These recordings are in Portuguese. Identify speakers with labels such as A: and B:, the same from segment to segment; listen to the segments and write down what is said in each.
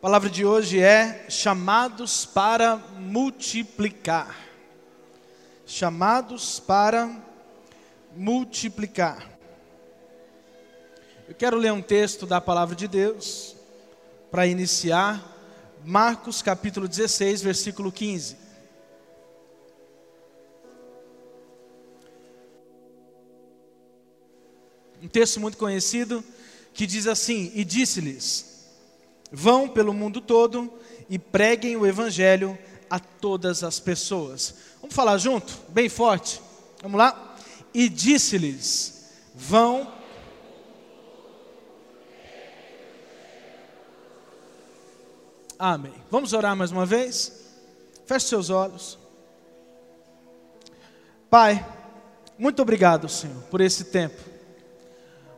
A: A palavra de hoje é chamados para multiplicar. Chamados para multiplicar. Eu quero ler um texto da palavra de Deus para iniciar, Marcos capítulo 16, versículo 15. Um texto muito conhecido que diz assim: E disse-lhes: Vão pelo mundo todo e preguem o evangelho a todas as pessoas. Vamos falar junto, bem forte. Vamos lá? E disse-lhes: Vão Amém. Vamos orar mais uma vez? Feche seus olhos. Pai, muito obrigado, Senhor, por esse tempo.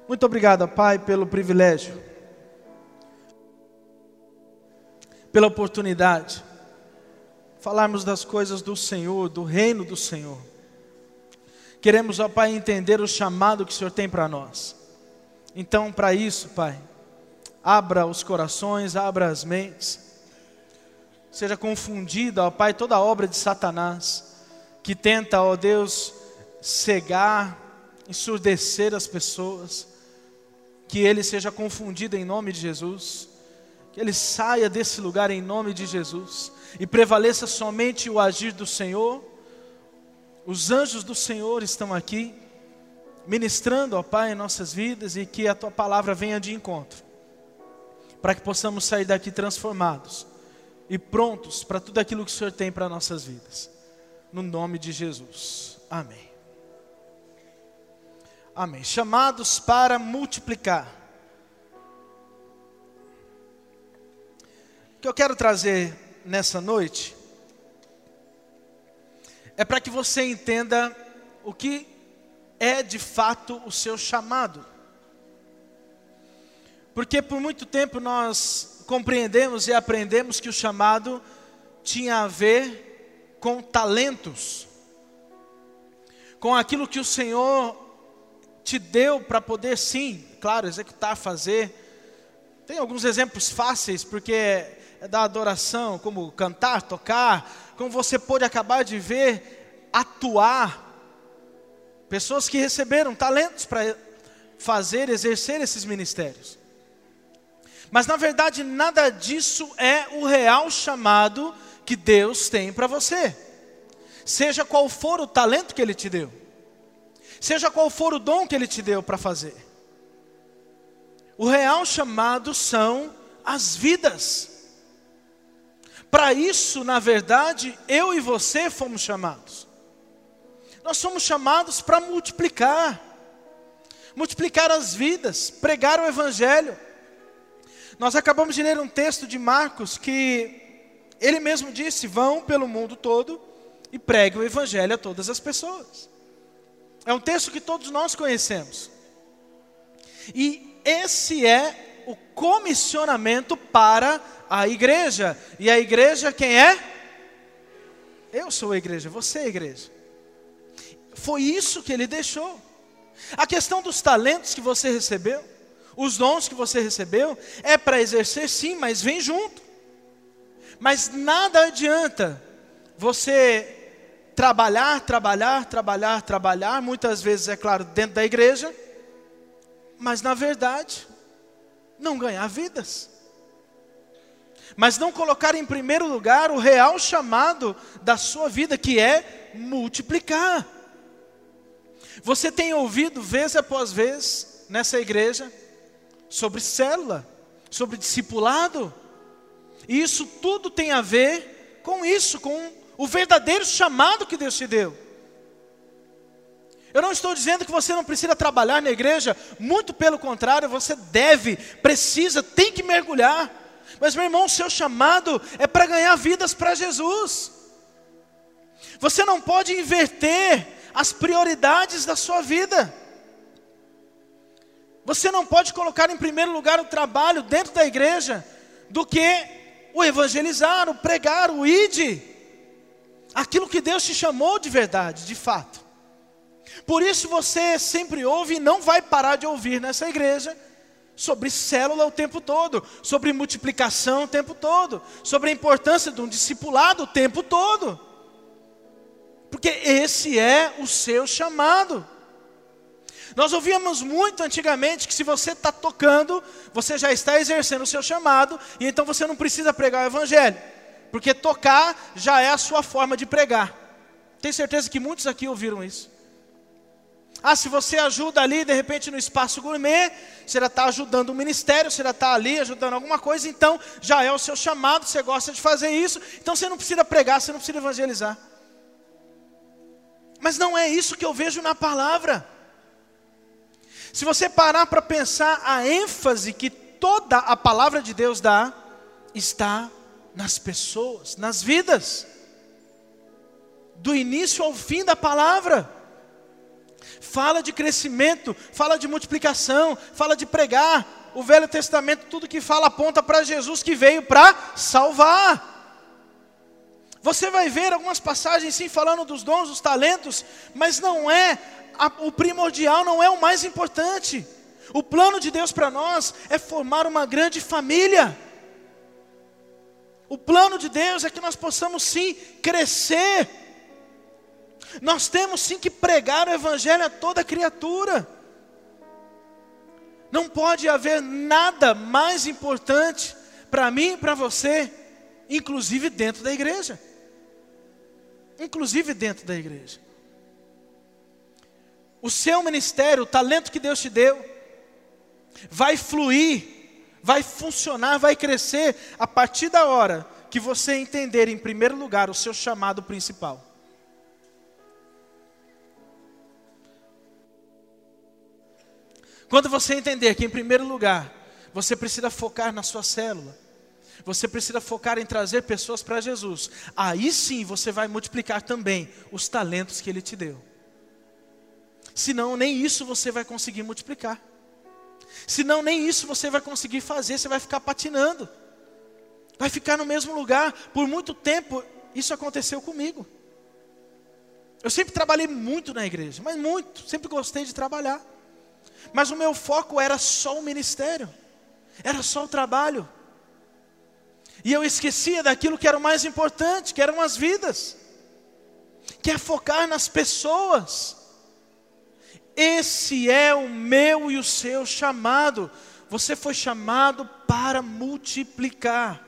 A: Muito obrigado, Pai, pelo privilégio pela oportunidade falarmos das coisas do Senhor, do reino do Senhor. Queremos, ó Pai, entender o chamado que o Senhor tem para nós. Então, para isso, Pai, abra os corações, abra as mentes. Seja confundida, ó Pai, toda a obra de Satanás que tenta, ó Deus, cegar, ensurdecer as pessoas. Que ele seja confundido em nome de Jesus que ele saia desse lugar em nome de Jesus e prevaleça somente o agir do Senhor. Os anjos do Senhor estão aqui, ministrando, ó Pai, em nossas vidas e que a tua palavra venha de encontro, para que possamos sair daqui transformados e prontos para tudo aquilo que o Senhor tem para nossas vidas. No nome de Jesus. Amém. Amém. Chamados para multiplicar. Que eu quero trazer nessa noite é para que você entenda o que é de fato o seu chamado. Porque por muito tempo nós compreendemos e aprendemos que o chamado tinha a ver com talentos, com aquilo que o Senhor te deu para poder, sim, claro, executar, fazer. Tem alguns exemplos fáceis, porque da adoração, como cantar, tocar, como você pode acabar de ver, atuar. Pessoas que receberam talentos para fazer, exercer esses ministérios. Mas na verdade, nada disso é o real chamado que Deus tem para você. Seja qual for o talento que Ele te deu, seja qual for o dom que Ele te deu para fazer. O real chamado são as vidas. Para isso, na verdade, eu e você fomos chamados. Nós somos chamados para multiplicar, multiplicar as vidas, pregar o Evangelho. Nós acabamos de ler um texto de Marcos que ele mesmo disse: vão pelo mundo todo e pregue o Evangelho a todas as pessoas. É um texto que todos nós conhecemos. E esse é o comissionamento para a igreja. E a igreja quem é? Eu sou a igreja, você é a igreja. Foi isso que ele deixou. A questão dos talentos que você recebeu, os dons que você recebeu, é para exercer sim, mas vem junto. Mas nada adianta você trabalhar, trabalhar, trabalhar, trabalhar, muitas vezes, é claro, dentro da igreja, mas na verdade, não ganhar vidas mas não colocar em primeiro lugar o real chamado da sua vida, que é multiplicar. Você tem ouvido vez após vez nessa igreja sobre célula, sobre discipulado, e isso tudo tem a ver com isso, com o verdadeiro chamado que Deus te deu. Eu não estou dizendo que você não precisa trabalhar na igreja, muito pelo contrário, você deve, precisa, tem que mergulhar. Mas, meu irmão, o seu chamado é para ganhar vidas para Jesus. Você não pode inverter as prioridades da sua vida. Você não pode colocar em primeiro lugar o trabalho dentro da igreja do que o evangelizar, o pregar, o ide. Aquilo que Deus te chamou de verdade, de fato. Por isso você sempre ouve e não vai parar de ouvir nessa igreja sobre célula o tempo todo, sobre multiplicação o tempo todo, sobre a importância de um discipulado o tempo todo. Porque esse é o seu chamado. Nós ouvíamos muito antigamente que se você está tocando, você já está exercendo o seu chamado, e então você não precisa pregar o Evangelho, porque tocar já é a sua forma de pregar. Tenho certeza que muitos aqui ouviram isso. Ah, se você ajuda ali, de repente, no espaço gourmet, você já está ajudando o ministério, você já está ali ajudando alguma coisa, então já é o seu chamado, você gosta de fazer isso, então você não precisa pregar, você não precisa evangelizar. Mas não é isso que eu vejo na palavra. Se você parar para pensar, a ênfase que toda a palavra de Deus dá, está nas pessoas, nas vidas, do início ao fim da palavra fala de crescimento, fala de multiplicação, fala de pregar. O Velho Testamento, tudo que fala aponta para Jesus que veio para salvar. Você vai ver algumas passagens sim falando dos dons, dos talentos, mas não é a, o primordial, não é o mais importante. O plano de Deus para nós é formar uma grande família. O plano de Deus é que nós possamos sim crescer nós temos sim que pregar o Evangelho a toda criatura. Não pode haver nada mais importante para mim e para você, inclusive dentro da igreja. Inclusive dentro da igreja. O seu ministério, o talento que Deus te deu, vai fluir, vai funcionar, vai crescer a partir da hora que você entender, em primeiro lugar, o seu chamado principal. Quando você entender que, em primeiro lugar, você precisa focar na sua célula, você precisa focar em trazer pessoas para Jesus, aí sim você vai multiplicar também os talentos que Ele te deu. Senão, nem isso você vai conseguir multiplicar. Senão, nem isso você vai conseguir fazer, você vai ficar patinando. Vai ficar no mesmo lugar. Por muito tempo, isso aconteceu comigo. Eu sempre trabalhei muito na igreja, mas muito, sempre gostei de trabalhar. Mas o meu foco era só o ministério, era só o trabalho. E eu esquecia daquilo que era o mais importante, que eram as vidas, que é focar nas pessoas. Esse é o meu e o seu chamado. Você foi chamado para multiplicar.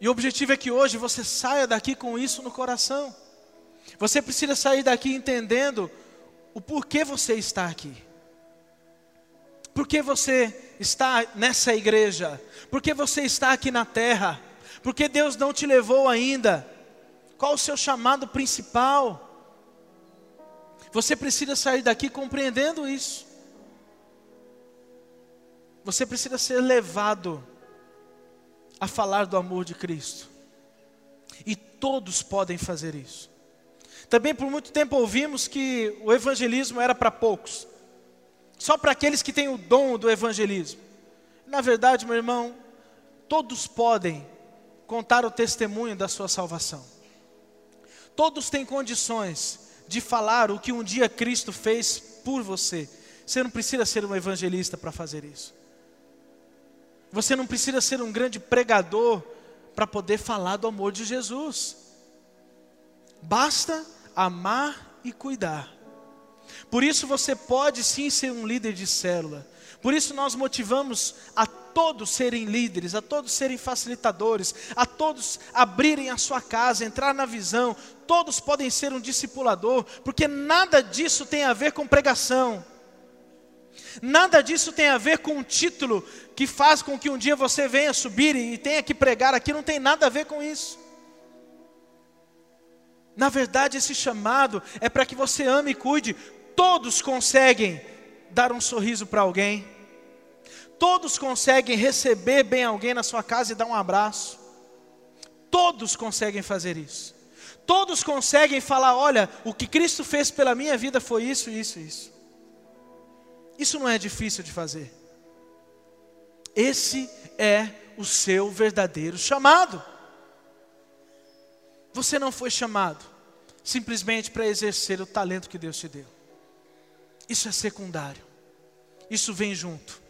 A: E o objetivo é que hoje você saia daqui com isso no coração. Você precisa sair daqui entendendo o porquê você está aqui. Por que você está nessa igreja? Por que você está aqui na terra? Por que Deus não te levou ainda? Qual o seu chamado principal? Você precisa sair daqui compreendendo isso. Você precisa ser levado a falar do amor de Cristo. E todos podem fazer isso. Também por muito tempo ouvimos que o evangelismo era para poucos, só para aqueles que têm o dom do evangelismo. Na verdade, meu irmão, todos podem contar o testemunho da sua salvação. Todos têm condições de falar o que um dia Cristo fez por você. Você não precisa ser um evangelista para fazer isso. Você não precisa ser um grande pregador para poder falar do amor de Jesus. Basta amar e cuidar. Por isso você pode sim ser um líder de célula. Por isso nós motivamos a todos serem líderes, a todos serem facilitadores, a todos abrirem a sua casa, entrar na visão. Todos podem ser um discipulador, porque nada disso tem a ver com pregação. Nada disso tem a ver com um título que faz com que um dia você venha subir e tenha que pregar aqui, não tem nada a ver com isso. Na verdade, esse chamado é para que você ame e cuide. Todos conseguem dar um sorriso para alguém. Todos conseguem receber bem alguém na sua casa e dar um abraço. Todos conseguem fazer isso. Todos conseguem falar: olha, o que Cristo fez pela minha vida foi isso, isso, isso. Isso não é difícil de fazer. Esse é o seu verdadeiro chamado. Você não foi chamado simplesmente para exercer o talento que Deus te deu. Isso é secundário. isso vem junto.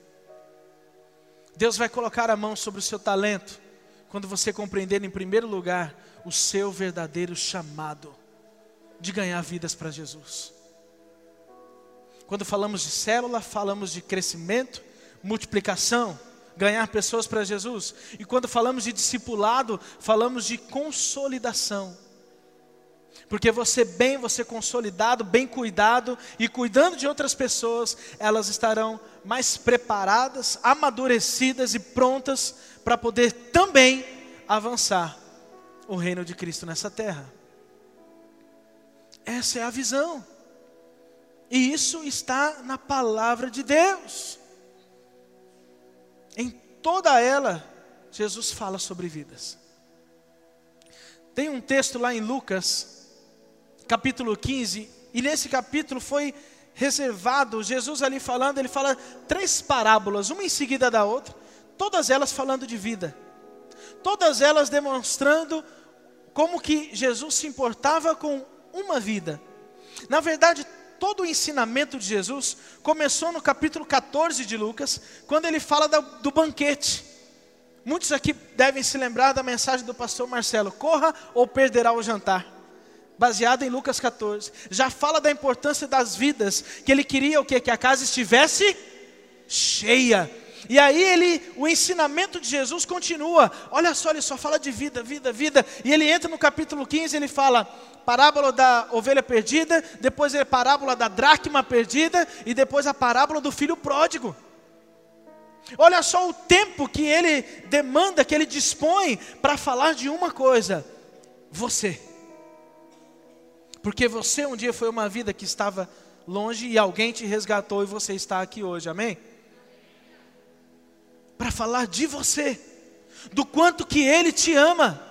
A: Deus vai colocar a mão sobre o seu talento quando você compreender, em primeiro lugar, o seu verdadeiro chamado de ganhar vidas para Jesus. Quando falamos de célula, falamos de crescimento, multiplicação, ganhar pessoas para Jesus. E quando falamos de discipulado, falamos de consolidação. Porque você bem, você consolidado, bem cuidado e cuidando de outras pessoas, elas estarão mais preparadas, amadurecidas e prontas para poder também avançar o reino de Cristo nessa terra. Essa é a visão. E isso está na palavra de Deus. Em toda ela, Jesus fala sobre vidas. Tem um texto lá em Lucas, capítulo 15, e nesse capítulo foi reservado, Jesus ali falando, ele fala três parábolas, uma em seguida da outra, todas elas falando de vida. Todas elas demonstrando como que Jesus se importava com uma vida. Na verdade, todo o ensinamento de Jesus começou no capítulo 14 de Lucas, quando ele fala do banquete. Muitos aqui devem se lembrar da mensagem do pastor Marcelo: corra ou perderá o jantar. Baseado em Lucas 14. Já fala da importância das vidas, que ele queria o quê? Que a casa estivesse cheia. E aí ele, o ensinamento de Jesus continua. Olha só, ele só fala de vida, vida, vida. E ele entra no capítulo 15, ele fala: parábola da ovelha perdida, depois a parábola da dracma perdida e depois a parábola do filho pródigo. Olha só o tempo que ele demanda, que ele dispõe para falar de uma coisa: você. Porque você um dia foi uma vida que estava longe e alguém te resgatou e você está aqui hoje, amém? Para falar de você, do quanto que ele te ama.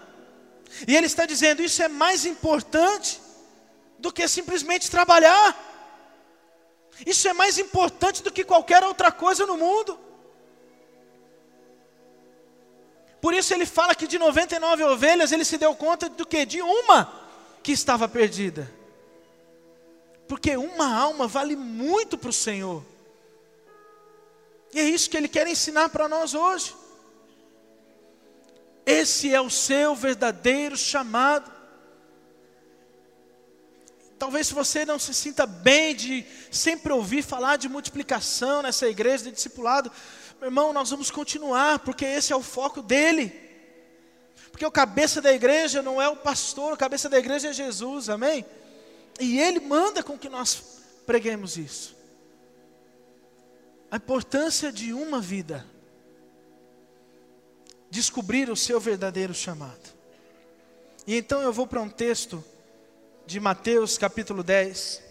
A: E ele está dizendo: isso é mais importante do que simplesmente trabalhar. Isso é mais importante do que qualquer outra coisa no mundo. Por isso ele fala que de 99 ovelhas ele se deu conta do que? De uma que estava perdida. Porque uma alma vale muito para o Senhor. E é isso que ele quer ensinar para nós hoje. Esse é o seu verdadeiro chamado. Talvez você não se sinta bem de sempre ouvir falar de multiplicação nessa igreja de discipulado. Meu irmão, nós vamos continuar, porque esse é o foco dele. Porque o cabeça da igreja não é o pastor, o cabeça da igreja é Jesus, amém? E ele manda com que nós preguemos isso. A importância de uma vida descobrir o seu verdadeiro chamado. E então eu vou para um texto de Mateus capítulo 10,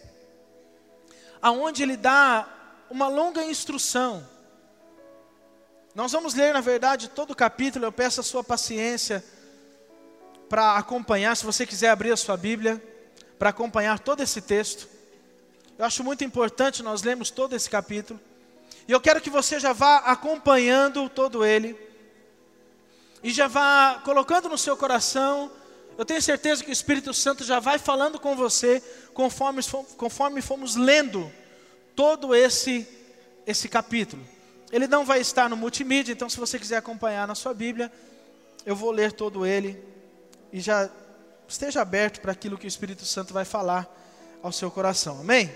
A: aonde ele dá uma longa instrução. Nós vamos ler, na verdade, todo o capítulo, eu peço a sua paciência para acompanhar, se você quiser abrir a sua Bíblia, para acompanhar todo esse texto. Eu acho muito importante nós lermos todo esse capítulo. E eu quero que você já vá acompanhando todo ele e já vá colocando no seu coração. Eu tenho certeza que o Espírito Santo já vai falando com você conforme, conforme fomos lendo todo esse, esse capítulo. Ele não vai estar no multimídia, então se você quiser acompanhar na sua Bíblia, eu vou ler todo ele e já esteja aberto para aquilo que o Espírito Santo vai falar ao seu coração. Amém?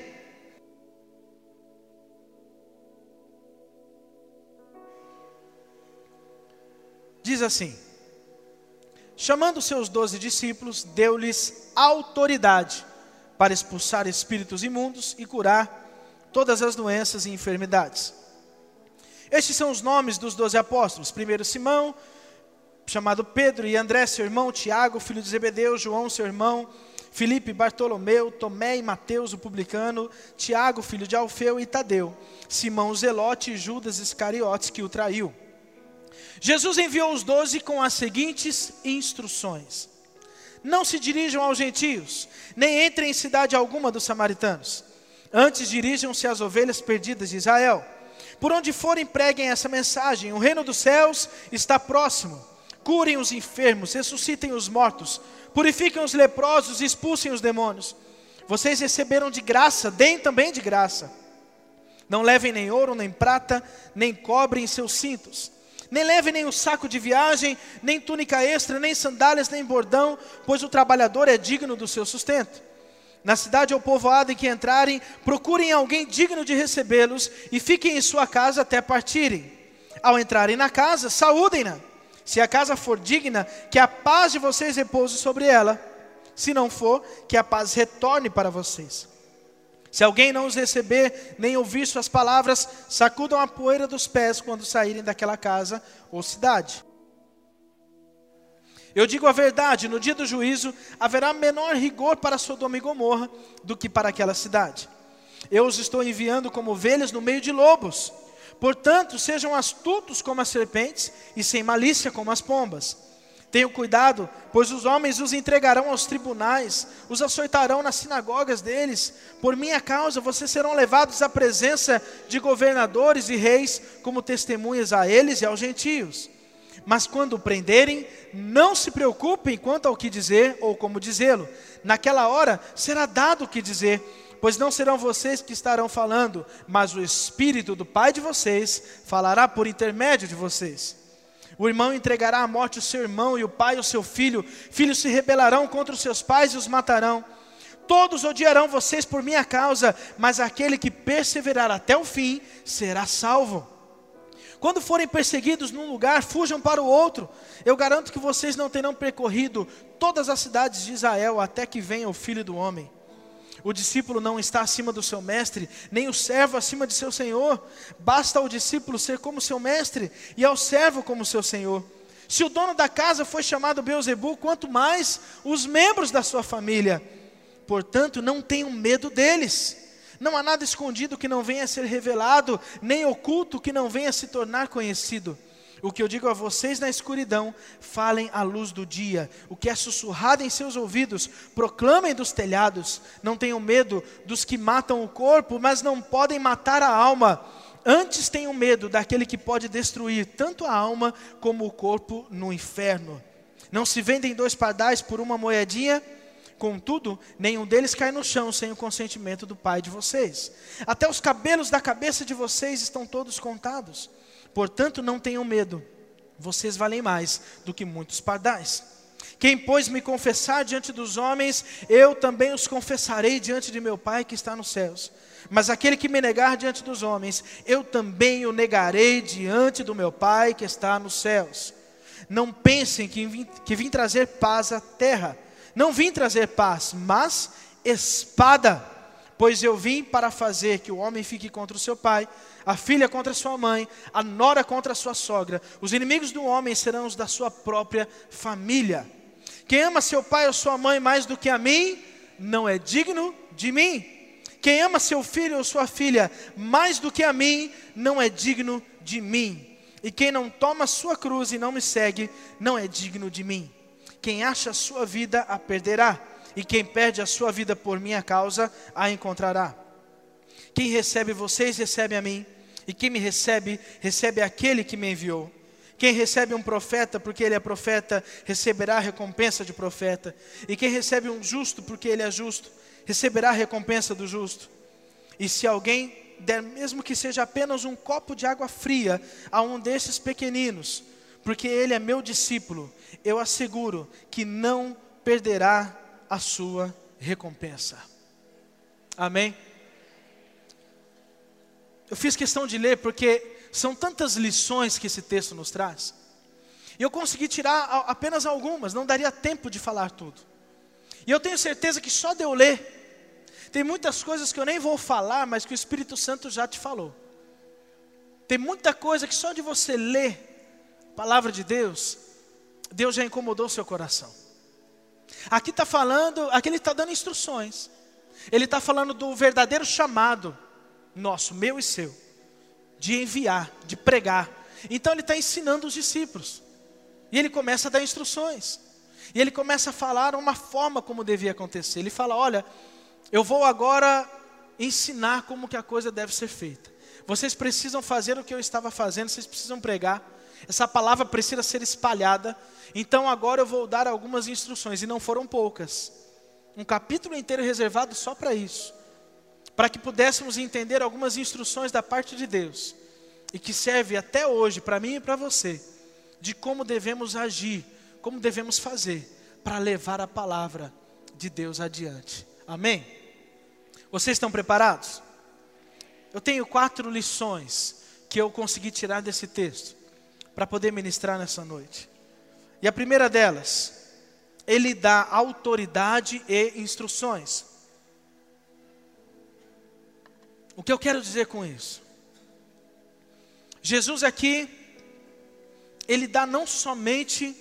A: Diz assim: Chamando seus doze discípulos, deu-lhes autoridade para expulsar espíritos imundos e curar todas as doenças e enfermidades. Estes são os nomes dos doze apóstolos: primeiro Simão, chamado Pedro, e André, seu irmão, Tiago, filho de Zebedeu, João, seu irmão, Filipe, Bartolomeu, Tomé e Mateus, o publicano, Tiago, filho de Alfeu e Tadeu, Simão Zelote e Judas Iscariotes, que o traiu. Jesus enviou os doze com as seguintes instruções: Não se dirijam aos gentios, nem entrem em cidade alguma dos samaritanos. Antes dirijam-se às ovelhas perdidas de Israel. Por onde forem, preguem essa mensagem: O reino dos céus está próximo. Curem os enfermos, ressuscitem os mortos, purifiquem os leprosos e expulsem os demônios. Vocês receberam de graça, deem também de graça. Não levem nem ouro, nem prata, nem cobre em seus cintos. Nem levem nem o saco de viagem, nem túnica extra, nem sandálias, nem bordão, pois o trabalhador é digno do seu sustento. Na cidade ou povoado em que entrarem, procurem alguém digno de recebê-los e fiquem em sua casa até partirem. Ao entrarem na casa, saúdem-na. Se a casa for digna, que a paz de vocês repouse sobre ela. Se não for, que a paz retorne para vocês. Se alguém não os receber, nem ouvir suas palavras, sacudam a poeira dos pés quando saírem daquela casa ou cidade. Eu digo a verdade: no dia do juízo haverá menor rigor para Sodoma e Gomorra do que para aquela cidade. Eu os estou enviando como ovelhas no meio de lobos. Portanto, sejam astutos como as serpentes e sem malícia como as pombas. Tenham cuidado, pois os homens os entregarão aos tribunais, os açoitarão nas sinagogas deles. Por minha causa, vocês serão levados à presença de governadores e reis, como testemunhas a eles e aos gentios. Mas quando o prenderem, não se preocupem quanto ao que dizer ou como dizê-lo. Naquela hora será dado o que dizer, pois não serão vocês que estarão falando, mas o Espírito do Pai de vocês falará por intermédio de vocês. O irmão entregará à morte o seu irmão e o pai o seu filho. Filhos se rebelarão contra os seus pais e os matarão. Todos odiarão vocês por minha causa, mas aquele que perseverar até o fim será salvo. Quando forem perseguidos num lugar, fujam para o outro. Eu garanto que vocês não terão percorrido todas as cidades de Israel até que venha o filho do homem. O discípulo não está acima do seu mestre, nem o servo acima de seu senhor. Basta ao discípulo ser como seu mestre e ao servo como seu senhor. Se o dono da casa foi chamado Beuzebu, quanto mais os membros da sua família. Portanto, não tenham medo deles. Não há nada escondido que não venha a ser revelado, nem oculto que não venha a se tornar conhecido. O que eu digo a vocês na escuridão, falem à luz do dia. O que é sussurrado em seus ouvidos, proclamem dos telhados. Não tenham medo dos que matam o corpo, mas não podem matar a alma. Antes tenham medo daquele que pode destruir tanto a alma como o corpo no inferno. Não se vendem dois pardais por uma moedinha? Contudo, nenhum deles cai no chão sem o consentimento do Pai de vocês. Até os cabelos da cabeça de vocês estão todos contados. Portanto, não tenham medo, vocês valem mais do que muitos pardais. Quem, pois, me confessar diante dos homens, eu também os confessarei diante de meu Pai que está nos céus. Mas aquele que me negar diante dos homens, eu também o negarei diante do meu Pai que está nos céus. Não pensem que vim, que vim trazer paz à terra. Não vim trazer paz, mas espada. Pois eu vim para fazer que o homem fique contra o seu pai, a filha contra sua mãe, a nora contra sua sogra. Os inimigos do homem serão os da sua própria família. Quem ama seu pai ou sua mãe mais do que a mim, não é digno de mim. Quem ama seu filho ou sua filha mais do que a mim, não é digno de mim. E quem não toma sua cruz e não me segue, não é digno de mim. Quem acha a sua vida a perderá, e quem perde a sua vida por minha causa a encontrará. Quem recebe vocês, recebe a mim, e quem me recebe, recebe aquele que me enviou. Quem recebe um profeta, porque ele é profeta, receberá a recompensa de profeta. E quem recebe um justo, porque ele é justo, receberá a recompensa do justo. E se alguém der, mesmo que seja apenas um copo de água fria, a um desses pequeninos, porque ele é meu discípulo, eu asseguro que não perderá a sua recompensa. Amém? Eu fiz questão de ler porque são tantas lições que esse texto nos traz. E eu consegui tirar apenas algumas, não daria tempo de falar tudo. E eu tenho certeza que só de eu ler, tem muitas coisas que eu nem vou falar, mas que o Espírito Santo já te falou. Tem muita coisa que só de você ler a palavra de Deus, Deus já incomodou seu coração. Aqui está falando, aqui ele está dando instruções. Ele está falando do verdadeiro chamado nosso, meu e seu, de enviar, de pregar. Então ele está ensinando os discípulos. E ele começa a dar instruções. E ele começa a falar uma forma como devia acontecer. Ele fala: olha, eu vou agora ensinar como que a coisa deve ser feita. Vocês precisam fazer o que eu estava fazendo, vocês precisam pregar. Essa palavra precisa ser espalhada. Então agora eu vou dar algumas instruções, e não foram poucas. Um capítulo inteiro reservado só para isso para que pudéssemos entender algumas instruções da parte de Deus e que serve até hoje para mim e para você, de como devemos agir, como devemos fazer para levar a palavra de Deus adiante. Amém? Vocês estão preparados? Eu tenho quatro lições que eu consegui tirar desse texto para poder ministrar nessa noite. E a primeira delas, ele dá autoridade e instruções. O que eu quero dizer com isso? Jesus aqui, ele dá não somente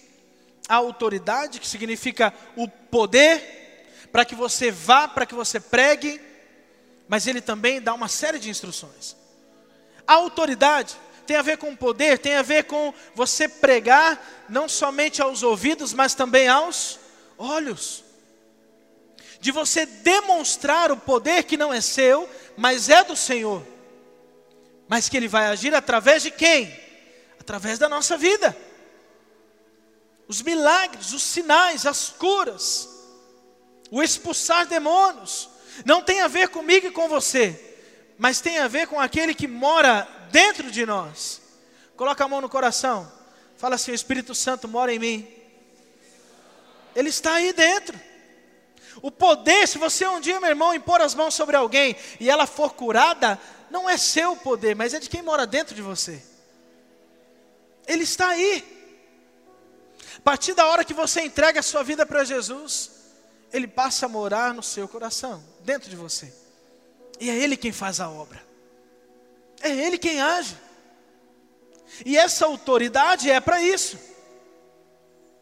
A: a autoridade, que significa o poder, para que você vá, para que você pregue, mas ele também dá uma série de instruções. A autoridade tem a ver com poder, tem a ver com você pregar não somente aos ouvidos, mas também aos olhos. De você demonstrar o poder que não é seu, mas é do Senhor. Mas que Ele vai agir através de quem? Através da nossa vida. Os milagres, os sinais, as curas, o expulsar demônios, não tem a ver comigo e com você, mas tem a ver com aquele que mora dentro de nós. Coloca a mão no coração, fala assim: o Espírito Santo mora em mim. Ele está aí dentro. O poder, se você um dia, meu irmão, impor as mãos sobre alguém e ela for curada, não é seu poder, mas é de quem mora dentro de você. Ele está aí. A partir da hora que você entrega a sua vida para Jesus, Ele passa a morar no seu coração, dentro de você. E é Ele quem faz a obra. É Ele quem age. E essa autoridade é para isso.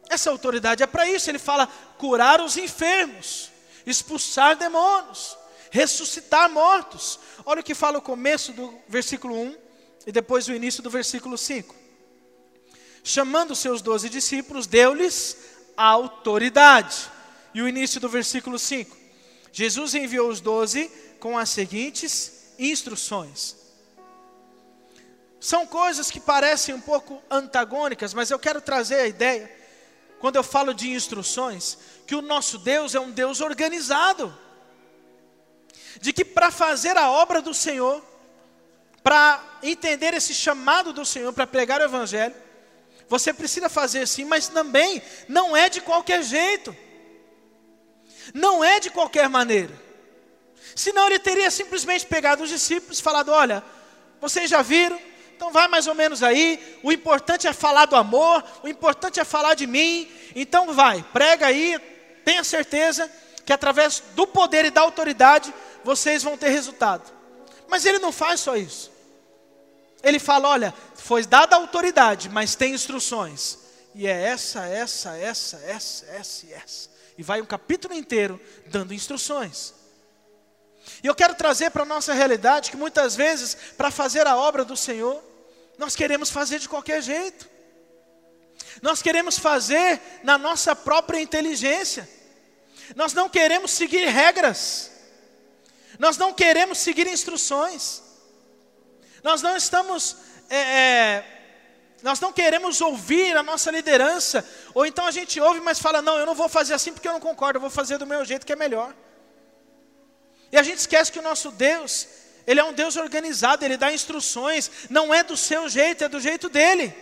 A: Essa autoridade é para isso. Ele fala curar os enfermos, expulsar demônios, ressuscitar mortos. Olha o que fala o começo do versículo 1 e depois o início do versículo 5. Chamando seus doze discípulos, deu-lhes autoridade. E o início do versículo 5. Jesus enviou os doze com as seguintes instruções. São coisas que parecem um pouco antagônicas, mas eu quero trazer a ideia, quando eu falo de instruções, que o nosso Deus é um Deus organizado de que para fazer a obra do Senhor, para entender esse chamado do Senhor, para pregar o Evangelho, você precisa fazer sim, mas também não é de qualquer jeito, não é de qualquer maneira. Senão ele teria simplesmente pegado os discípulos e falado: Olha, vocês já viram, então vai mais ou menos aí. O importante é falar do amor, o importante é falar de mim. Então vai, prega aí, tenha certeza que através do poder e da autoridade vocês vão ter resultado. Mas ele não faz só isso. Ele fala: olha, foi dada autoridade, mas tem instruções. E é essa, essa, essa, essa, essa essa. E vai um capítulo inteiro dando instruções. E eu quero trazer para a nossa realidade que muitas vezes, para fazer a obra do Senhor, nós queremos fazer de qualquer jeito. Nós queremos fazer na nossa própria inteligência. Nós não queremos seguir regras. Nós não queremos seguir instruções. Nós não estamos. É, é, nós não queremos ouvir a nossa liderança. Ou então a gente ouve, mas fala: não, eu não vou fazer assim porque eu não concordo, eu vou fazer do meu jeito que é melhor. E a gente esquece que o nosso Deus, Ele é um Deus organizado, Ele dá instruções, não é do seu jeito, é do jeito dele,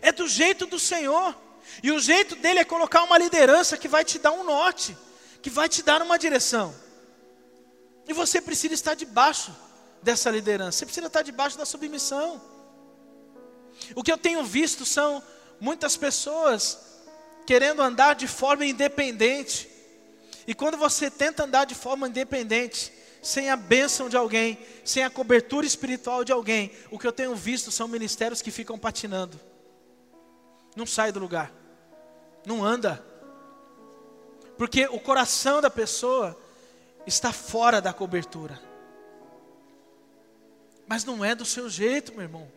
A: é do jeito do Senhor. E o jeito dele é colocar uma liderança que vai te dar um norte, que vai te dar uma direção. E você precisa estar debaixo dessa liderança, você precisa estar debaixo da submissão. O que eu tenho visto são muitas pessoas querendo andar de forma independente. E quando você tenta andar de forma independente, sem a bênção de alguém, sem a cobertura espiritual de alguém, o que eu tenho visto são ministérios que ficam patinando. Não sai do lugar. Não anda. Porque o coração da pessoa está fora da cobertura. Mas não é do seu jeito, meu irmão.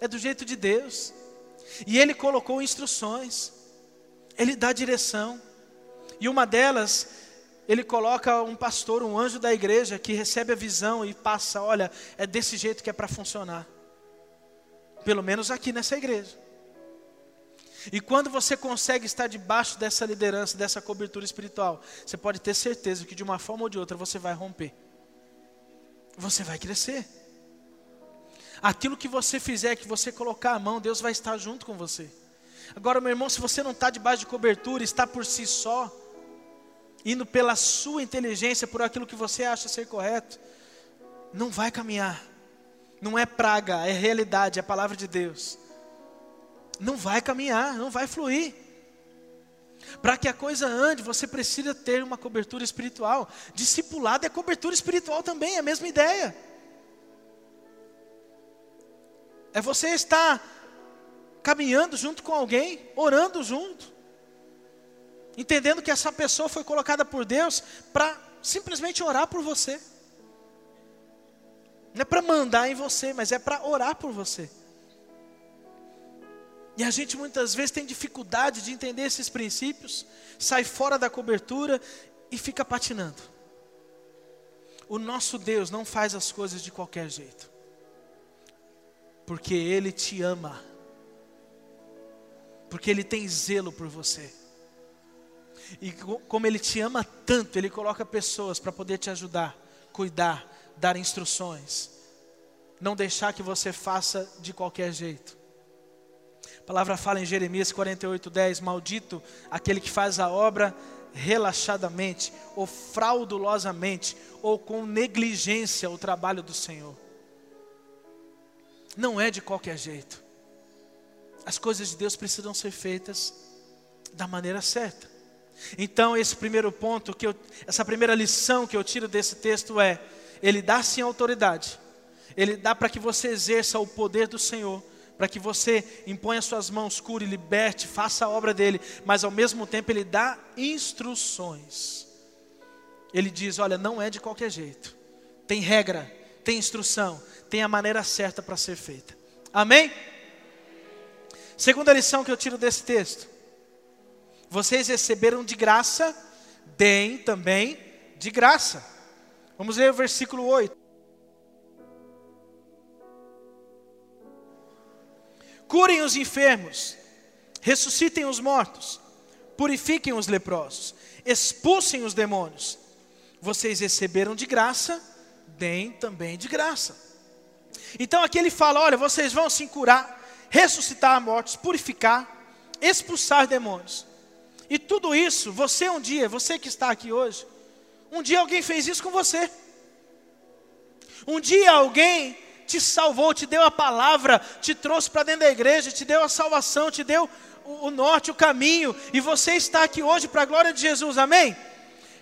A: É do jeito de Deus. E Ele colocou instruções. Ele dá direção. E uma delas, Ele coloca um pastor, um anjo da igreja, que recebe a visão e passa: olha, é desse jeito que é para funcionar. Pelo menos aqui nessa igreja. E quando você consegue estar debaixo dessa liderança, dessa cobertura espiritual, você pode ter certeza que de uma forma ou de outra você vai romper. você vai crescer. Aquilo que você fizer, que você colocar a mão, Deus vai estar junto com você. Agora, meu irmão, se você não está debaixo de cobertura, está por si só, indo pela sua inteligência, por aquilo que você acha ser correto, não vai caminhar. Não é praga, é realidade, é a palavra de Deus. Não vai caminhar, não vai fluir. Para que a coisa ande, você precisa ter uma cobertura espiritual. Discipulado é cobertura espiritual também, é a mesma ideia. É você estar caminhando junto com alguém, orando junto, entendendo que essa pessoa foi colocada por Deus para simplesmente orar por você. Não é para mandar em você, mas é para orar por você. E a gente muitas vezes tem dificuldade de entender esses princípios, sai fora da cobertura e fica patinando. O nosso Deus não faz as coisas de qualquer jeito, porque Ele te ama, porque Ele tem zelo por você, e como Ele te ama tanto, Ele coloca pessoas para poder te ajudar, cuidar, dar instruções, não deixar que você faça de qualquer jeito. A palavra fala em Jeremias 48, 10: Maldito aquele que faz a obra relaxadamente, ou fraudulosamente, ou com negligência o trabalho do Senhor. Não é de qualquer jeito. As coisas de Deus precisam ser feitas da maneira certa. Então, esse primeiro ponto, que eu, essa primeira lição que eu tiro desse texto é: Ele dá sim autoridade, Ele dá para que você exerça o poder do Senhor, para que você imponha suas mãos, cure, liberte, faça a obra dele, mas ao mesmo tempo ele dá instruções. Ele diz: olha, não é de qualquer jeito, tem regra, tem instrução, tem a maneira certa para ser feita. Amém? Segunda lição que eu tiro desse texto: vocês receberam de graça, deem também de graça. Vamos ler o versículo 8. curem os enfermos, ressuscitem os mortos, purifiquem os leprosos, expulsem os demônios. Vocês receberam de graça, deem também de graça. Então aqui ele fala: olha, vocês vão se curar, ressuscitar mortos, purificar, expulsar demônios. E tudo isso, você um dia, você que está aqui hoje, um dia alguém fez isso com você. Um dia alguém te salvou, te deu a palavra, te trouxe para dentro da igreja, te deu a salvação, te deu o, o norte, o caminho, e você está aqui hoje para a glória de Jesus, amém?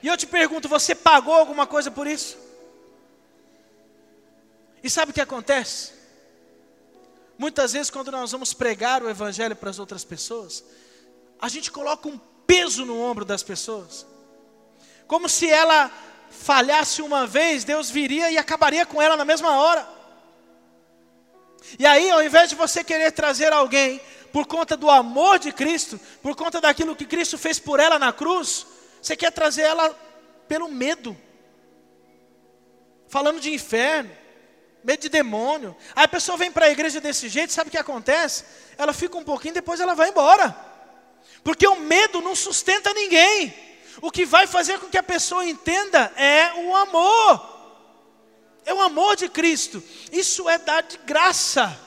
A: E eu te pergunto, você pagou alguma coisa por isso? E sabe o que acontece? Muitas vezes, quando nós vamos pregar o Evangelho para as outras pessoas, a gente coloca um peso no ombro das pessoas, como se ela falhasse uma vez, Deus viria e acabaria com ela na mesma hora. E aí, ao invés de você querer trazer alguém por conta do amor de Cristo, por conta daquilo que Cristo fez por ela na cruz, você quer trazer ela pelo medo. Falando de inferno, medo de demônio. Aí a pessoa vem para a igreja desse jeito, sabe o que acontece? Ela fica um pouquinho, depois ela vai embora. Porque o medo não sustenta ninguém. O que vai fazer com que a pessoa entenda é o amor é o amor de Cristo. Isso é dar de graça.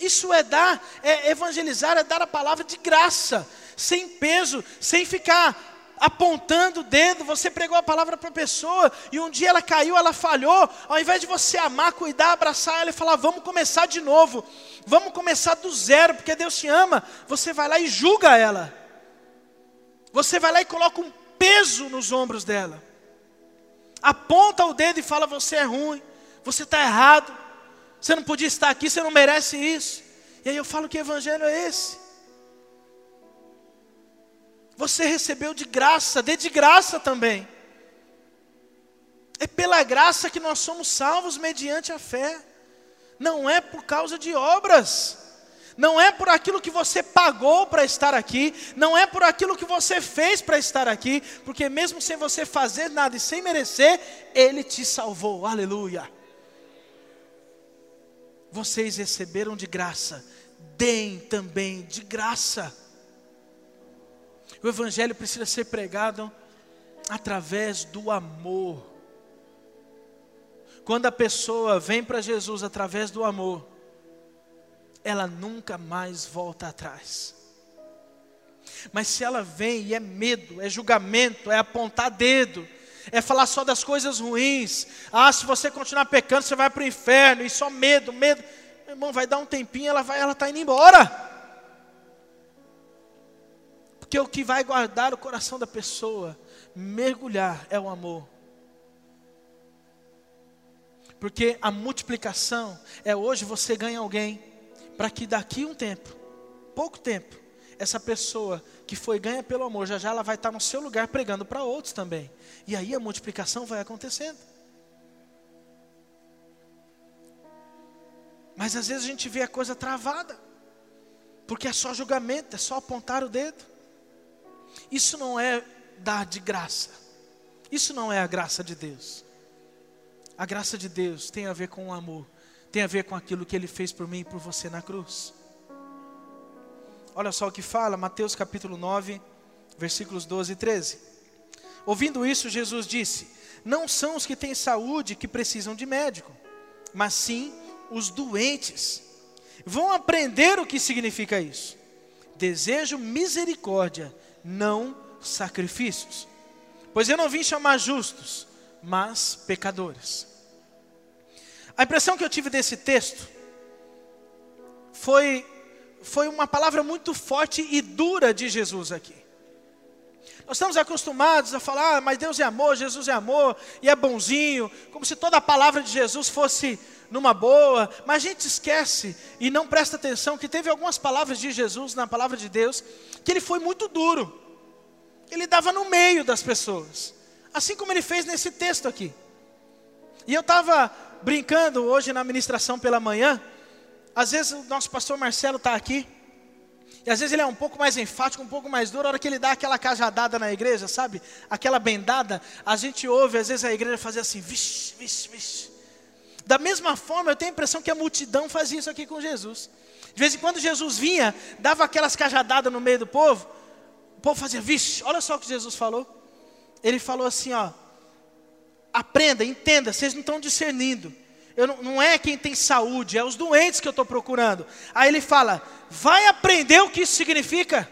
A: Isso é dar, é evangelizar, é dar a palavra de graça, sem peso, sem ficar apontando o dedo. Você pregou a palavra para a pessoa e um dia ela caiu, ela falhou. Ao invés de você amar, cuidar, abraçar ela e falar, vamos começar de novo, vamos começar do zero, porque Deus te ama. Você vai lá e julga ela. Você vai lá e coloca um peso nos ombros dela aponta o dedo e fala: Você é ruim, você está errado, você não podia estar aqui, você não merece isso. E aí eu falo: Que evangelho é esse? Você recebeu de graça, dê de graça também. É pela graça que nós somos salvos mediante a fé, não é por causa de obras não é por aquilo que você pagou para estar aqui, não é por aquilo que você fez para estar aqui, porque mesmo sem você fazer nada e sem merecer, Ele te salvou, aleluia. Vocês receberam de graça, deem também de graça. O Evangelho precisa ser pregado através do amor. quando a pessoa vem para Jesus através do amor, ela nunca mais volta atrás. Mas se ela vem e é medo, é julgamento, é apontar dedo, é falar só das coisas ruins, ah, se você continuar pecando, você vai para o inferno, e só medo, medo, meu irmão, vai dar um tempinho, ela vai, ela está indo embora. Porque o que vai guardar o coração da pessoa, mergulhar, é o amor. Porque a multiplicação é hoje você ganha alguém, para que daqui um tempo, pouco tempo, essa pessoa que foi ganha pelo amor, já já ela vai estar no seu lugar pregando para outros também. E aí a multiplicação vai acontecendo. Mas às vezes a gente vê a coisa travada, porque é só julgamento, é só apontar o dedo. Isso não é dar de graça. Isso não é a graça de Deus. A graça de Deus tem a ver com o amor, tem a ver com aquilo que Ele fez por mim e por você na cruz. Olha só o que fala, Mateus capítulo 9, versículos 12 e 13. Ouvindo isso, Jesus disse: Não são os que têm saúde que precisam de médico, mas sim os doentes. Vão aprender o que significa isso. Desejo misericórdia não sacrifícios. Pois eu não vim chamar justos, mas pecadores. A impressão que eu tive desse texto foi, foi uma palavra muito forte e dura de Jesus aqui. Nós estamos acostumados a falar, ah, mas Deus é amor, Jesus é amor, e é bonzinho, como se toda a palavra de Jesus fosse numa boa, mas a gente esquece e não presta atenção que teve algumas palavras de Jesus na palavra de Deus que ele foi muito duro. Ele dava no meio das pessoas, assim como ele fez nesse texto aqui. E eu estava brincando hoje na ministração pela manhã. Às vezes o nosso pastor Marcelo está aqui. E às vezes ele é um pouco mais enfático, um pouco mais duro. A hora que ele dá aquela cajadada na igreja, sabe? Aquela bendada, a gente ouve, às vezes a igreja fazer assim, vixe, vixe, vixe. Da mesma forma, eu tenho a impressão que a multidão fazia isso aqui com Jesus. De vez em quando Jesus vinha, dava aquelas cajadadas no meio do povo, o povo fazia, vixe, olha só o que Jesus falou. Ele falou assim, ó, aprenda, entenda, vocês não estão discernindo. Não, não é quem tem saúde, é os doentes que eu estou procurando. Aí ele fala, vai aprender o que isso significa.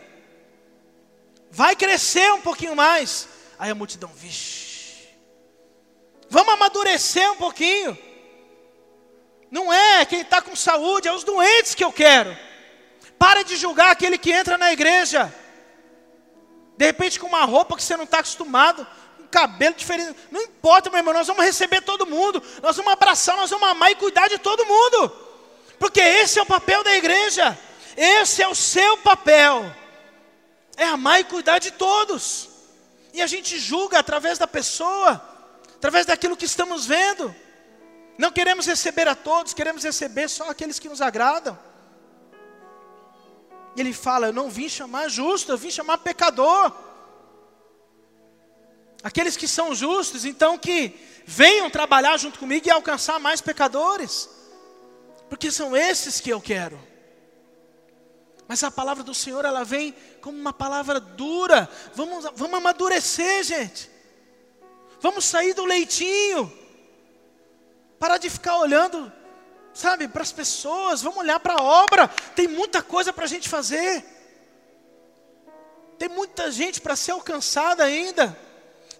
A: Vai crescer um pouquinho mais. Aí a multidão, vixe. Vamos amadurecer um pouquinho. Não é quem está com saúde, é os doentes que eu quero. Para de julgar aquele que entra na igreja. De repente com uma roupa que você não está acostumado, um cabelo diferente. Não importa, meu irmão, nós vamos receber todo mundo. Nós vamos abraçar, nós vamos amar e cuidar de todo mundo. Porque esse é o papel da igreja. Esse é o seu papel. É amar e cuidar de todos. E a gente julga através da pessoa, através daquilo que estamos vendo. Não queremos receber a todos, queremos receber só aqueles que nos agradam. E ele fala: Eu não vim chamar justo, eu vim chamar pecador. Aqueles que são justos, então que venham trabalhar junto comigo e alcançar mais pecadores, porque são esses que eu quero. Mas a palavra do Senhor, ela vem como uma palavra dura. Vamos, vamos amadurecer, gente. Vamos sair do leitinho. Parar de ficar olhando, sabe, para as pessoas. Vamos olhar para a obra. Tem muita coisa para a gente fazer. Tem muita gente para ser alcançada ainda.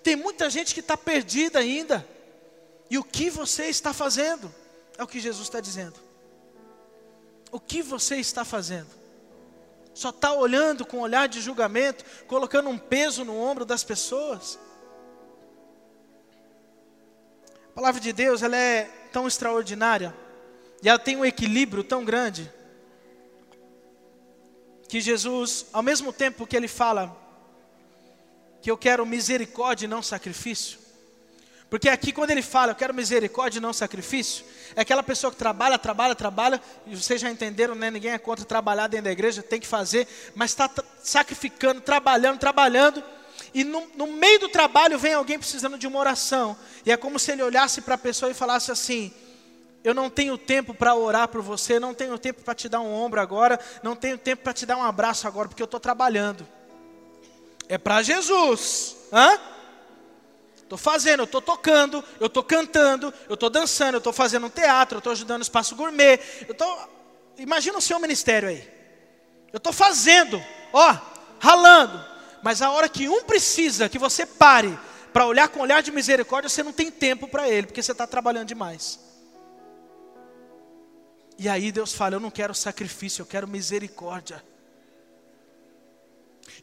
A: Tem muita gente que está perdida ainda. E o que você está fazendo? É o que Jesus está dizendo. O que você está fazendo? Só está olhando com um olhar de julgamento, colocando um peso no ombro das pessoas? A palavra de Deus, ela é tão extraordinária, e ela tem um equilíbrio tão grande, que Jesus, ao mesmo tempo que ele fala que eu quero misericórdia e não sacrifício, porque aqui quando ele fala, eu quero misericórdia e não sacrifício, é aquela pessoa que trabalha, trabalha, trabalha, e vocês já entenderam, né? Ninguém é contra trabalhar dentro da igreja, tem que fazer, mas está sacrificando, trabalhando, trabalhando, e no, no, meio do trabalho vem alguém precisando de uma oração. E é como se ele olhasse para a pessoa e falasse assim: Eu não tenho tempo para orar por você, não tenho tempo para te dar um ombro agora, não tenho tempo para te dar um abraço agora, porque eu estou trabalhando. É para Jesus. Hã? Estou fazendo, eu estou tocando, eu estou cantando, eu estou dançando, eu estou fazendo um teatro, eu estou ajudando o espaço gourmet. Eu tô... Imagina o seu ministério aí. Eu estou fazendo, ó, ralando. Mas a hora que um precisa que você pare para olhar com olhar de misericórdia, você não tem tempo para ele, porque você está trabalhando demais. E aí Deus fala: Eu não quero sacrifício, eu quero misericórdia.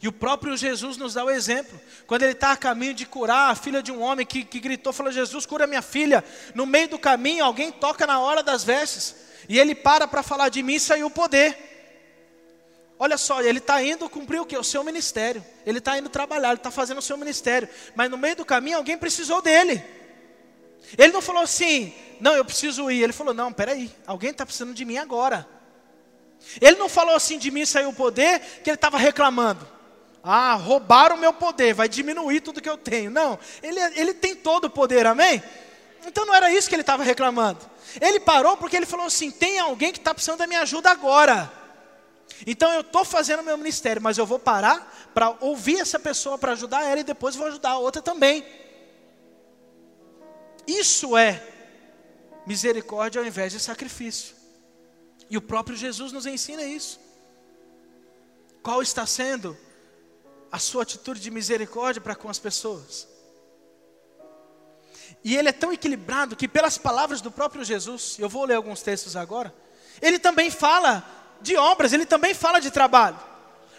A: E o próprio Jesus nos dá o exemplo. Quando ele está a caminho de curar a filha de um homem que, que gritou, falou: Jesus, cura minha filha. No meio do caminho, alguém toca na hora das vestes. E ele para para falar de mim e saiu o poder. Olha só, ele está indo cumprir o que? O seu ministério. Ele está indo trabalhar, ele está fazendo o seu ministério. Mas no meio do caminho, alguém precisou dele. Ele não falou assim, não, eu preciso ir. Ele falou, não, peraí, alguém está precisando de mim agora. Ele não falou assim, de mim saiu o poder, que ele estava reclamando. Ah, roubaram o meu poder, vai diminuir tudo que eu tenho. Não, ele, ele tem todo o poder, amém? Então não era isso que ele estava reclamando. Ele parou porque ele falou assim: tem alguém que está precisando da minha ajuda agora. Então eu estou fazendo meu ministério, mas eu vou parar para ouvir essa pessoa para ajudar ela e depois vou ajudar a outra também. Isso é misericórdia ao invés de sacrifício. E o próprio Jesus nos ensina isso. Qual está sendo a sua atitude de misericórdia para com as pessoas? E ele é tão equilibrado que, pelas palavras do próprio Jesus, eu vou ler alguns textos agora, ele também fala de obras, ele também fala de trabalho.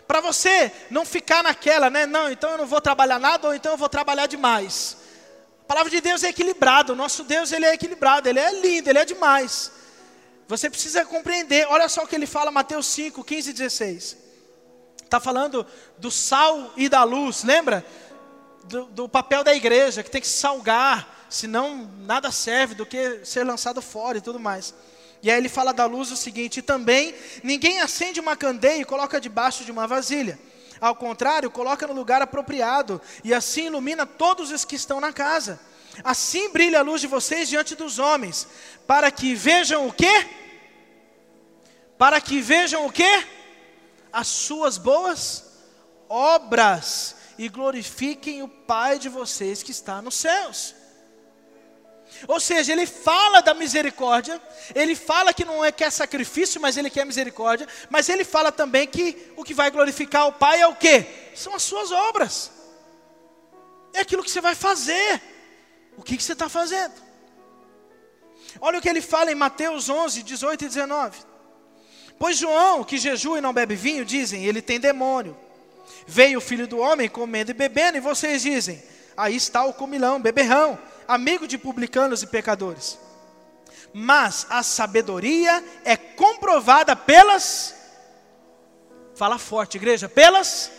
A: Para você não ficar naquela, né? Não, então eu não vou trabalhar nada, ou então eu vou trabalhar demais. A palavra de Deus é equilibrada, o nosso Deus ele é equilibrado, ele é lindo, ele é demais. Você precisa compreender, olha só o que ele fala, Mateus 5, 15 e 16. Está falando do sal e da luz, lembra? Do, do, papel da igreja, que tem que salgar, senão nada serve do que ser lançado fora e tudo mais. E aí ele fala da luz o seguinte: também ninguém acende uma candeia e coloca debaixo de uma vasilha. Ao contrário, coloca no lugar apropriado, e assim ilumina todos os que estão na casa. Assim brilha a luz de vocês diante dos homens, para que vejam o quê? Para que vejam o quê? As suas boas obras e glorifiquem o Pai de vocês que está nos céus. Ou seja, ele fala da misericórdia, ele fala que não é quer sacrifício, mas ele quer misericórdia, mas ele fala também que o que vai glorificar o Pai é o que? São as suas obras. É aquilo que você vai fazer. O que, que você está fazendo? Olha o que ele fala em Mateus 11, 18 e 19. Pois João, que jejua e não bebe vinho, dizem, ele tem demônio. Veio o filho do homem comendo e bebendo, e vocês dizem, aí está o comilão, beberrão amigo de publicanos e pecadores. Mas a sabedoria é comprovada pelas. Fala forte, igreja, pelas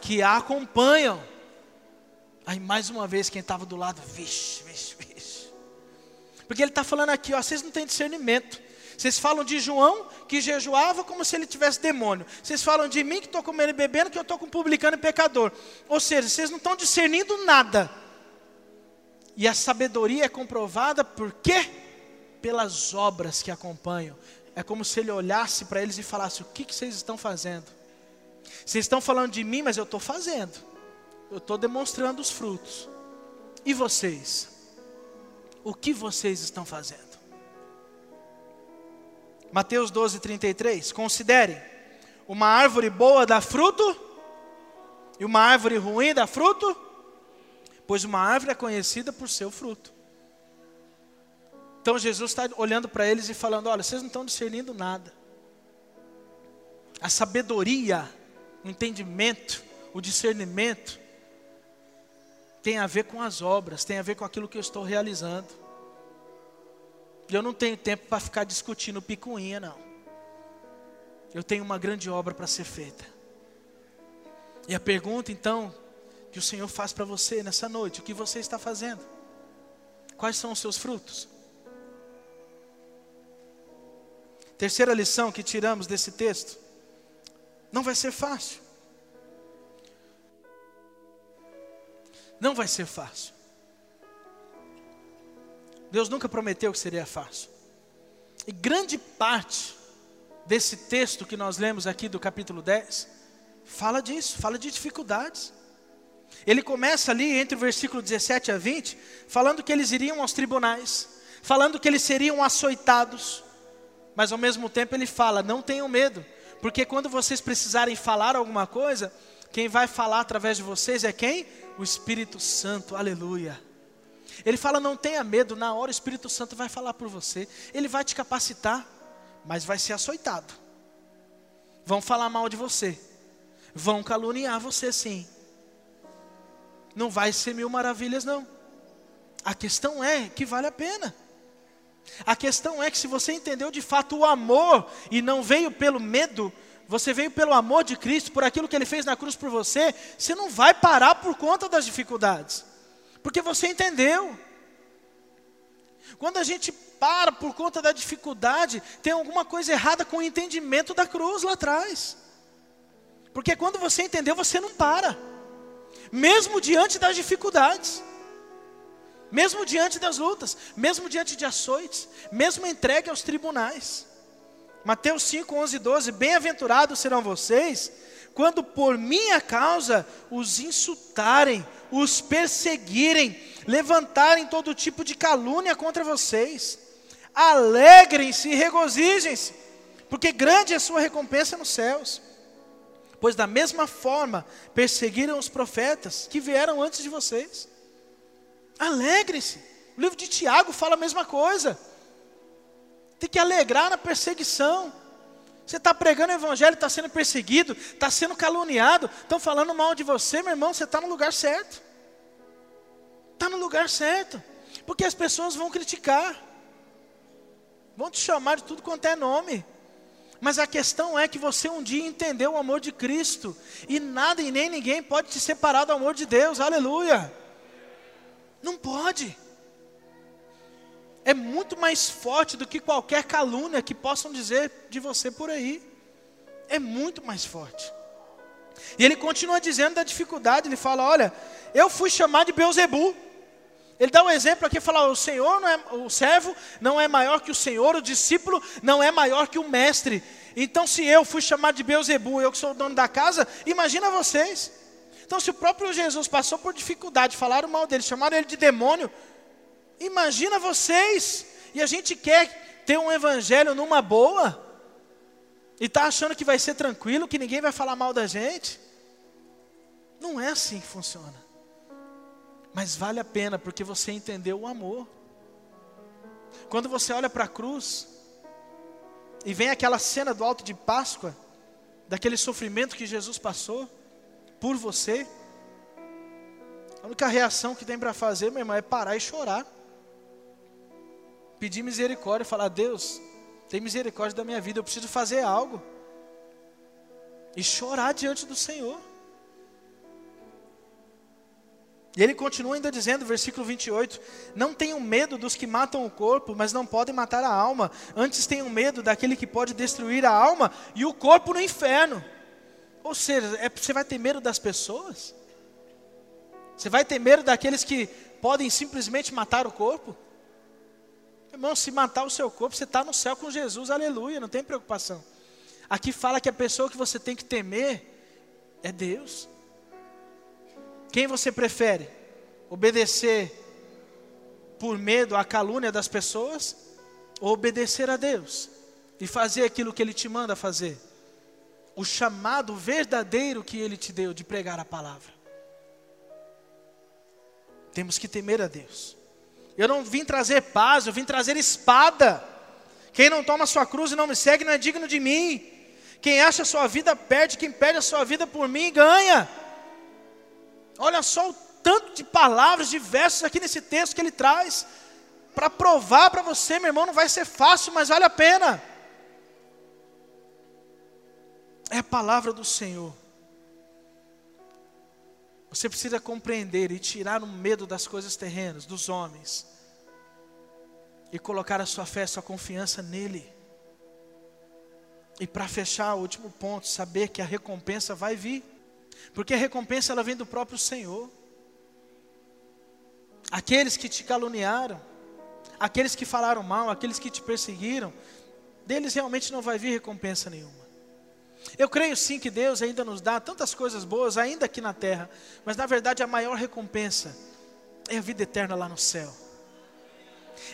A: que a acompanham. Aí mais uma vez quem estava do lado, vixe, vixe, vixe. Porque ele está falando aqui, ó, vocês não têm discernimento. Vocês falam de João que jejuava como se ele tivesse demônio. Vocês falam de mim que estou comendo e bebendo que eu estou com publicano e pecador. Ou seja, vocês não estão discernindo nada. E a sabedoria é comprovada por quê? Pelas obras que acompanham. É como se ele olhasse para eles e falasse: O que, que vocês estão fazendo? Vocês estão falando de mim, mas eu estou fazendo. Eu estou demonstrando os frutos. E vocês? O que vocês estão fazendo? Mateus 12, 33. Considerem: uma árvore boa dá fruto, e uma árvore ruim dá fruto pois uma árvore é conhecida por seu fruto. Então Jesus está olhando para eles e falando: olha, vocês não estão discernindo nada. A sabedoria, o entendimento, o discernimento tem a ver com as obras, tem a ver com aquilo que eu estou realizando. E eu não tenho tempo para ficar discutindo picuinha, não. Eu tenho uma grande obra para ser feita. E a pergunta então que o Senhor faz para você nessa noite, o que você está fazendo? Quais são os seus frutos? Terceira lição que tiramos desse texto: não vai ser fácil. Não vai ser fácil. Deus nunca prometeu que seria fácil. E grande parte desse texto que nós lemos aqui do capítulo 10 fala disso, fala de dificuldades. Ele começa ali entre o versículo 17 a 20, falando que eles iriam aos tribunais, falando que eles seriam açoitados, mas ao mesmo tempo ele fala: não tenham medo, porque quando vocês precisarem falar alguma coisa, quem vai falar através de vocês é quem? O Espírito Santo, aleluia. Ele fala: não tenha medo, na hora o Espírito Santo vai falar por você, ele vai te capacitar, mas vai ser açoitado. Vão falar mal de você, vão caluniar você sim. Não vai ser mil maravilhas, não. A questão é que vale a pena. A questão é que se você entendeu de fato o amor e não veio pelo medo, você veio pelo amor de Cristo, por aquilo que Ele fez na cruz por você, você não vai parar por conta das dificuldades, porque você entendeu. Quando a gente para por conta da dificuldade, tem alguma coisa errada com o entendimento da cruz lá atrás. Porque quando você entendeu, você não para, mesmo diante das dificuldades mesmo diante das lutas, mesmo diante de açoites, mesmo entregue aos tribunais. Mateus 5, 11 e 12: Bem-aventurados serão vocês, quando por minha causa os insultarem, os perseguirem, levantarem todo tipo de calúnia contra vocês. Alegrem-se e regozijem-se, porque grande é a sua recompensa nos céus. Pois da mesma forma perseguiram os profetas que vieram antes de vocês. Alegre-se. O livro de Tiago fala a mesma coisa. Tem que alegrar na perseguição. Você está pregando o evangelho, está sendo perseguido, está sendo caluniado, estão falando mal de você, meu irmão, você está no lugar certo. Está no lugar certo. Porque as pessoas vão criticar. Vão te chamar de tudo quanto é nome. Mas a questão é que você um dia entendeu o amor de Cristo. E nada e nem ninguém pode te separar do amor de Deus. Aleluia. Não pode. É muito mais forte do que qualquer calúnia que possam dizer de você por aí. É muito mais forte. E ele continua dizendo da dificuldade, ele fala: "Olha, eu fui chamado de Beuzebu". Ele dá um exemplo aqui, fala: "O Senhor não é o servo não é maior que o Senhor, o discípulo não é maior que o mestre". Então, se eu fui chamado de Beuzebu, eu que sou o dono da casa, imagina vocês. Então, se o próprio Jesus passou por dificuldade, falaram mal dele, chamaram ele de demônio, imagina vocês. E a gente quer ter um evangelho numa boa, e está achando que vai ser tranquilo, que ninguém vai falar mal da gente. Não é assim que funciona. Mas vale a pena, porque você entendeu o amor. Quando você olha para a cruz, e vem aquela cena do alto de Páscoa, daquele sofrimento que Jesus passou, por você. A única reação que tem para fazer, meu irmão, é parar e chorar. Pedir misericórdia, falar: Deus, tem misericórdia da minha vida, eu preciso fazer algo. E chorar diante do Senhor. E ele continua ainda dizendo, versículo 28, não tenham medo dos que matam o corpo, mas não podem matar a alma. Antes tenham medo daquele que pode destruir a alma e o corpo no inferno. Ou seja, é, você vai ter medo das pessoas? Você vai ter medo daqueles que podem simplesmente matar o corpo? Irmão, se matar o seu corpo, você está no céu com Jesus, aleluia, não tem preocupação. Aqui fala que a pessoa que você tem que temer é Deus. Quem você prefere? Obedecer por medo à calúnia das pessoas? Ou obedecer a Deus e fazer aquilo que Ele te manda fazer? o chamado verdadeiro que Ele te deu de pregar a palavra. Temos que temer a Deus. Eu não vim trazer paz, eu vim trazer espada. Quem não toma sua cruz e não me segue não é digno de mim. Quem acha a sua vida perde, quem perde a sua vida por mim ganha. Olha só o tanto de palavras, de versos aqui nesse texto que ele traz. Para provar para você, meu irmão, não vai ser fácil, mas vale a pena. É a palavra do Senhor. Você precisa compreender e tirar o medo das coisas terrenas, dos homens, e colocar a sua fé, a sua confiança nele. E para fechar o último ponto, saber que a recompensa vai vir, porque a recompensa ela vem do próprio Senhor. Aqueles que te caluniaram, aqueles que falaram mal, aqueles que te perseguiram, deles realmente não vai vir recompensa nenhuma. Eu creio sim que Deus ainda nos dá tantas coisas boas, ainda aqui na terra, mas na verdade a maior recompensa é a vida eterna lá no céu.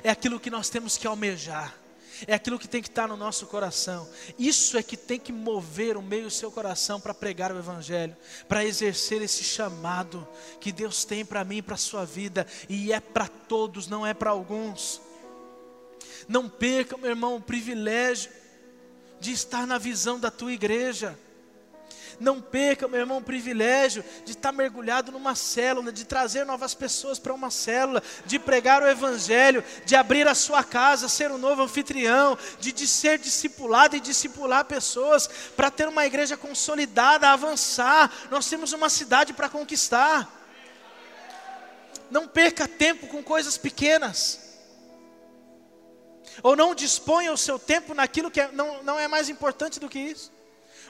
A: É aquilo que nós temos que almejar é aquilo que tem que estar no nosso coração. Isso é que tem que mover o meio do seu coração para pregar o Evangelho, para exercer esse chamado que Deus tem para mim e para a sua vida, e é para todos, não é para alguns. Não perca, meu irmão, o privilégio de estar na visão da tua igreja. Não perca, meu irmão, o privilégio de estar mergulhado numa célula, de trazer novas pessoas para uma célula, de pregar o Evangelho, de abrir a sua casa, ser um novo anfitrião, de, de ser discipulado e discipular pessoas, para ter uma igreja consolidada, avançar. Nós temos uma cidade para conquistar. Não perca tempo com coisas pequenas. Ou não disponha o seu tempo naquilo que é, não, não é mais importante do que isso.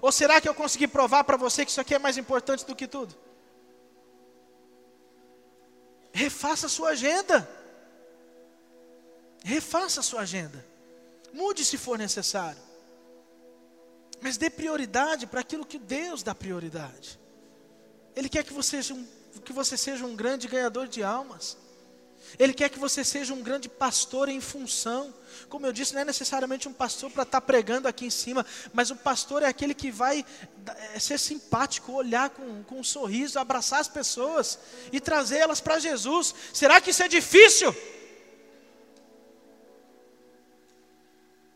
A: Ou será que eu consegui provar para você que isso aqui é mais importante do que tudo? Refaça a sua agenda. Refaça a sua agenda. Mude se for necessário. Mas dê prioridade para aquilo que Deus dá prioridade. Ele quer que você, seja um, que você seja um grande ganhador de almas. Ele quer que você seja um grande pastor em função. Como eu disse, não é necessariamente um pastor para estar tá pregando aqui em cima, mas o pastor é aquele que vai é, ser simpático, olhar com, com um sorriso, abraçar as pessoas e trazer elas para Jesus. Será que isso é difícil?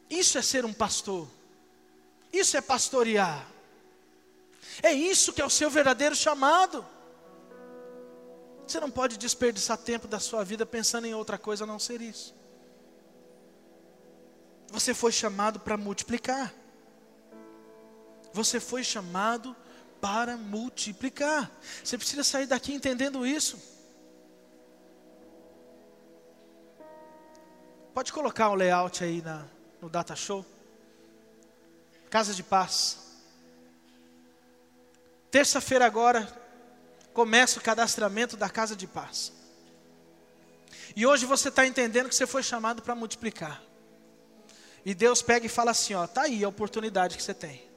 A: Isso é ser um pastor. Isso é pastorear. É isso que é o seu verdadeiro chamado. Você não pode desperdiçar tempo da sua vida pensando em outra coisa a não ser isso. Você foi chamado para multiplicar. Você foi chamado para multiplicar. Você precisa sair daqui entendendo isso. Pode colocar o layout aí na, no Data Show. Casa de Paz. Terça-feira agora, começa o cadastramento da casa de paz. E hoje você está entendendo que você foi chamado para multiplicar. E Deus pega e fala assim: ó, tá aí a oportunidade que você tem.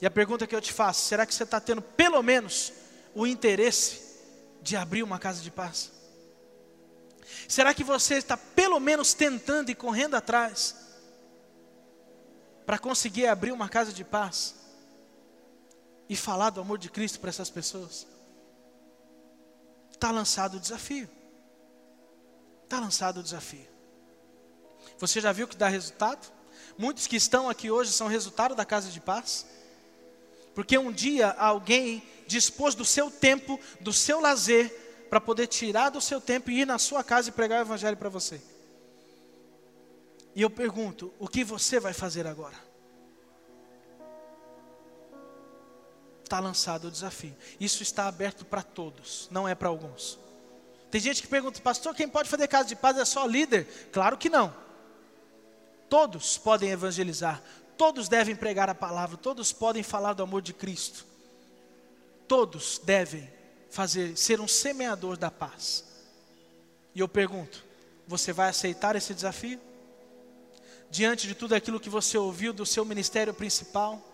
A: E a pergunta que eu te faço: será que você está tendo pelo menos o interesse de abrir uma casa de paz? Será que você está pelo menos tentando e correndo atrás para conseguir abrir uma casa de paz? E falar do amor de Cristo para essas pessoas? Está lançado o desafio. Está lançado o desafio. Você já viu que dá resultado? Muitos que estão aqui hoje são resultado da casa de paz. Porque um dia alguém dispôs do seu tempo, do seu lazer, para poder tirar do seu tempo e ir na sua casa e pregar o evangelho para você. E eu pergunto: o que você vai fazer agora? Está lançado o desafio. Isso está aberto para todos, não é para alguns. Tem gente que pergunta, pastor, quem pode fazer casa de paz é só líder? Claro que não. Todos podem evangelizar, todos devem pregar a palavra, todos podem falar do amor de Cristo. Todos devem fazer, ser um semeador da paz. E eu pergunto, você vai aceitar esse desafio? Diante de tudo aquilo que você ouviu do seu ministério principal?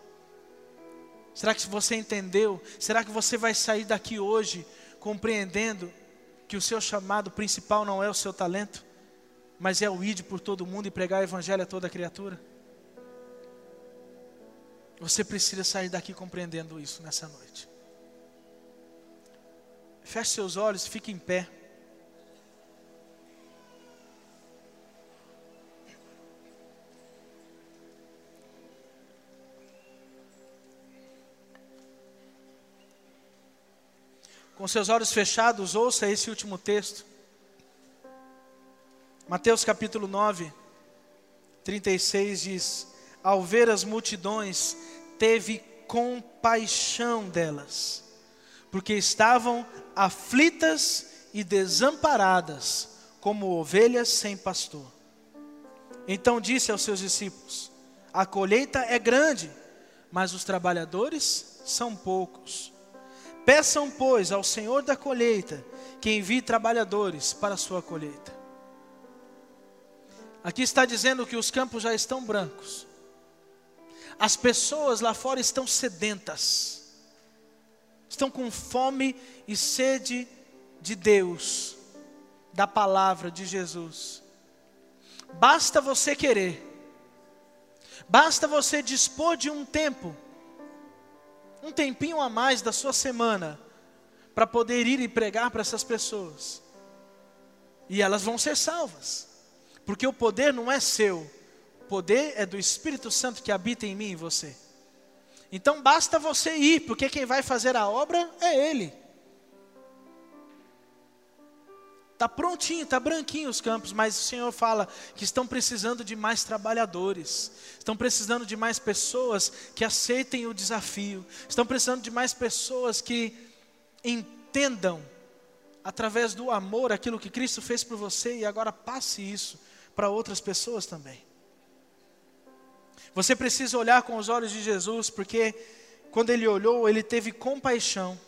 A: Será que você entendeu? Será que você vai sair daqui hoje compreendendo que o seu chamado principal não é o seu talento, mas é o ir por todo mundo e pregar o evangelho a toda criatura? Você precisa sair daqui compreendendo isso nessa noite. Feche seus olhos, fique em pé. Com seus olhos fechados, ouça esse último texto. Mateus capítulo 9, 36 diz: Ao ver as multidões, teve compaixão delas, porque estavam aflitas e desamparadas, como ovelhas sem pastor. Então disse aos seus discípulos: A colheita é grande, mas os trabalhadores são poucos. Peçam, pois, ao Senhor da colheita que envie trabalhadores para a sua colheita. Aqui está dizendo que os campos já estão brancos. As pessoas lá fora estão sedentas, estão com fome e sede de Deus, da palavra de Jesus. Basta você querer, basta você dispor de um tempo, um tempinho a mais da sua semana, para poder ir e pregar para essas pessoas, e elas vão ser salvas, porque o poder não é seu, o poder é do Espírito Santo que habita em mim e você. Então basta você ir, porque quem vai fazer a obra é Ele. Está prontinho, está branquinho os campos, mas o Senhor fala que estão precisando de mais trabalhadores, estão precisando de mais pessoas que aceitem o desafio, estão precisando de mais pessoas que entendam, através do amor, aquilo que Cristo fez por você e agora passe isso para outras pessoas também. Você precisa olhar com os olhos de Jesus, porque quando ele olhou, ele teve compaixão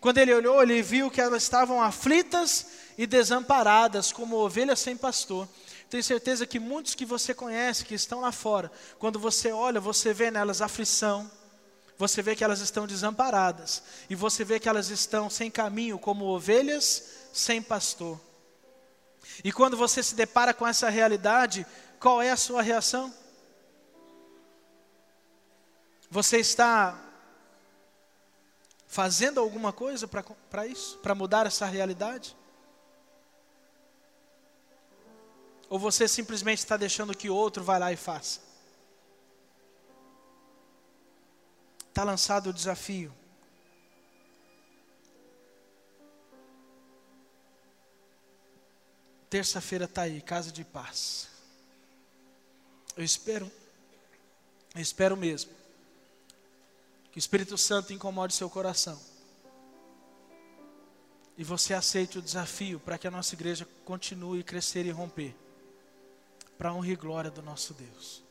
A: quando ele olhou, ele viu que elas estavam aflitas e desamparadas, como ovelhas sem pastor. Tenho certeza que muitos que você conhece, que estão lá fora, quando você olha, você vê nelas aflição, você vê que elas estão desamparadas, e você vê que elas estão sem caminho, como ovelhas sem pastor. E quando você se depara com essa realidade, qual é a sua reação? Você está fazendo alguma coisa para isso, para mudar essa realidade? Ou você simplesmente está deixando que outro vá lá e faça? Está lançado o desafio. Terça-feira está aí, casa de paz. Eu espero, eu espero mesmo que o Espírito Santo incomode seu coração. E você aceite o desafio para que a nossa igreja continue a crescer e romper. Para a honra e glória do nosso Deus.